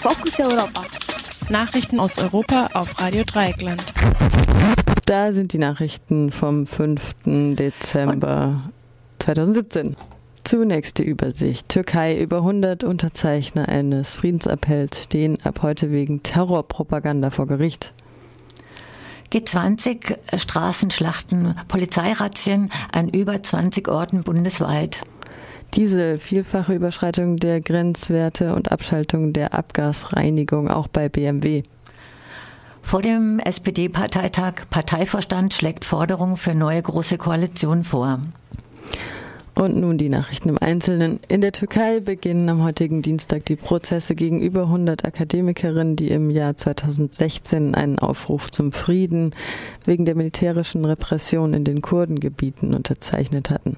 Fokus Europa. Nachrichten aus Europa auf Radio Dreieckland. Da sind die Nachrichten vom 5. Dezember 2017. Zunächst die Übersicht. Türkei über 100 Unterzeichner eines Friedensappells stehen ab heute wegen Terrorpropaganda vor Gericht. G20 Straßenschlachten, Polizeirazzien an über 20 Orten bundesweit. Diese vielfache Überschreitung der Grenzwerte und Abschaltung der Abgasreinigung auch bei BMW. Vor dem SPD-Parteitag Parteivorstand schlägt Forderungen für neue große Koalition vor. Und nun die Nachrichten im Einzelnen. In der Türkei beginnen am heutigen Dienstag die Prozesse gegen über 100 Akademikerinnen, die im Jahr 2016 einen Aufruf zum Frieden wegen der militärischen Repression in den Kurdengebieten unterzeichnet hatten.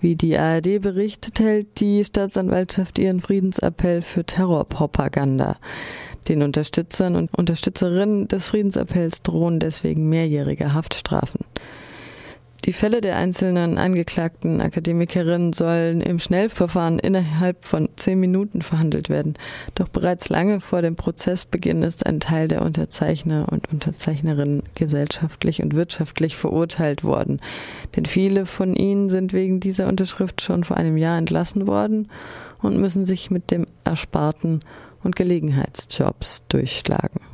Wie die ARD berichtet, hält die Staatsanwaltschaft ihren Friedensappell für Terrorpropaganda. Den Unterstützern und Unterstützerinnen des Friedensappells drohen deswegen mehrjährige Haftstrafen. Die Fälle der einzelnen angeklagten Akademikerinnen sollen im Schnellverfahren innerhalb von zehn Minuten verhandelt werden. Doch bereits lange vor dem Prozessbeginn ist ein Teil der Unterzeichner und Unterzeichnerinnen gesellschaftlich und wirtschaftlich verurteilt worden. Denn viele von ihnen sind wegen dieser Unterschrift schon vor einem Jahr entlassen worden und müssen sich mit dem Ersparten und Gelegenheitsjobs durchschlagen.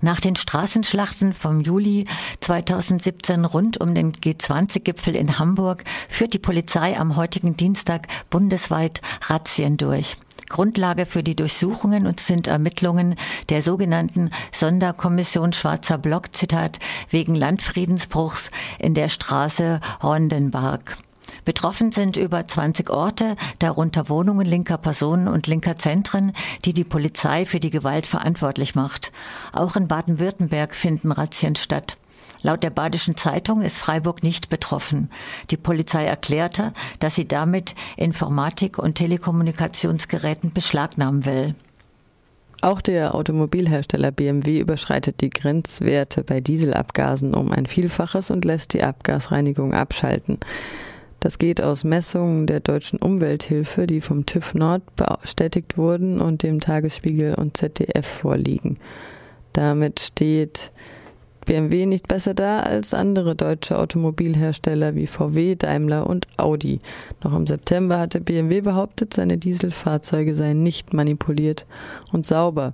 Nach den Straßenschlachten vom Juli 2017 rund um den G20-Gipfel in Hamburg führt die Polizei am heutigen Dienstag bundesweit Razzien durch. Grundlage für die Durchsuchungen und sind Ermittlungen der sogenannten Sonderkommission Schwarzer Block, Zitat, wegen Landfriedensbruchs in der Straße Rondenberg. Betroffen sind über 20 Orte, darunter Wohnungen linker Personen und linker Zentren, die die Polizei für die Gewalt verantwortlich macht. Auch in Baden-Württemberg finden Razzien statt. Laut der Badischen Zeitung ist Freiburg nicht betroffen. Die Polizei erklärte, dass sie damit Informatik- und Telekommunikationsgeräten beschlagnahmen will. Auch der Automobilhersteller BMW überschreitet die Grenzwerte bei Dieselabgasen um ein Vielfaches und lässt die Abgasreinigung abschalten. Das geht aus Messungen der deutschen Umwelthilfe, die vom TÜV Nord bestätigt wurden und dem Tagesspiegel und ZDF vorliegen. Damit steht BMW nicht besser da als andere deutsche Automobilhersteller wie VW, Daimler und Audi. Noch im September hatte BMW behauptet, seine Dieselfahrzeuge seien nicht manipuliert und sauber.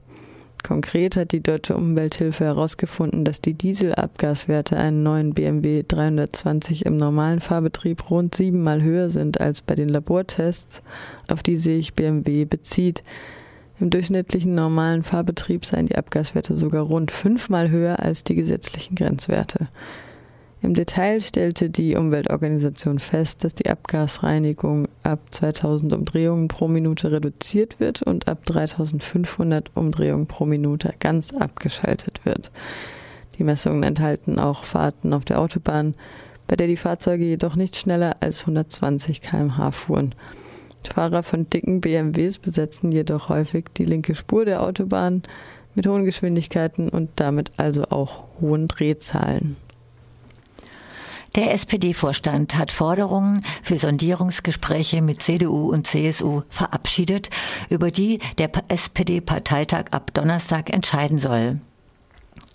Konkret hat die Deutsche Umwelthilfe herausgefunden, dass die Dieselabgaswerte einen neuen BMW 320 im normalen Fahrbetrieb rund siebenmal höher sind als bei den Labortests, auf die sich BMW bezieht. Im durchschnittlichen normalen Fahrbetrieb seien die Abgaswerte sogar rund fünfmal höher als die gesetzlichen Grenzwerte. Im Detail stellte die Umweltorganisation fest, dass die Abgasreinigung ab 2000 Umdrehungen pro Minute reduziert wird und ab 3500 Umdrehungen pro Minute ganz abgeschaltet wird. Die Messungen enthalten auch Fahrten auf der Autobahn, bei der die Fahrzeuge jedoch nicht schneller als 120 kmh fuhren. Fahrer von dicken BMWs besetzen jedoch häufig die linke Spur der Autobahn mit hohen Geschwindigkeiten und damit also auch hohen Drehzahlen. Der SPD-Vorstand hat Forderungen für Sondierungsgespräche mit CDU und CSU verabschiedet, über die der SPD-Parteitag ab Donnerstag entscheiden soll.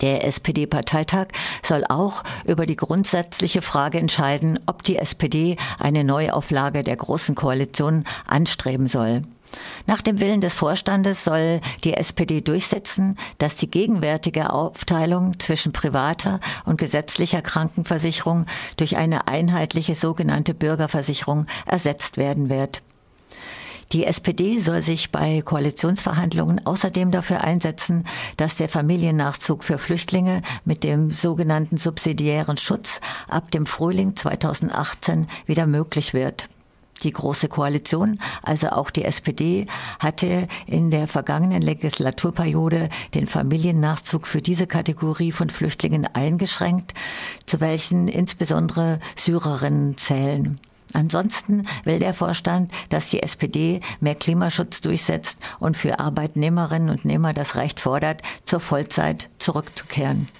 Der SPD-Parteitag soll auch über die grundsätzliche Frage entscheiden, ob die SPD eine Neuauflage der Großen Koalition anstreben soll. Nach dem Willen des Vorstandes soll die SPD durchsetzen, dass die gegenwärtige Aufteilung zwischen privater und gesetzlicher Krankenversicherung durch eine einheitliche sogenannte Bürgerversicherung ersetzt werden wird. Die SPD soll sich bei Koalitionsverhandlungen außerdem dafür einsetzen, dass der Familiennachzug für Flüchtlinge mit dem sogenannten subsidiären Schutz ab dem Frühling 2018 wieder möglich wird. Die Große Koalition, also auch die SPD, hatte in der vergangenen Legislaturperiode den Familiennachzug für diese Kategorie von Flüchtlingen eingeschränkt, zu welchen insbesondere Syrerinnen zählen. Ansonsten will der Vorstand, dass die SPD mehr Klimaschutz durchsetzt und für Arbeitnehmerinnen und Nehmer das Recht fordert, zur Vollzeit zurückzukehren.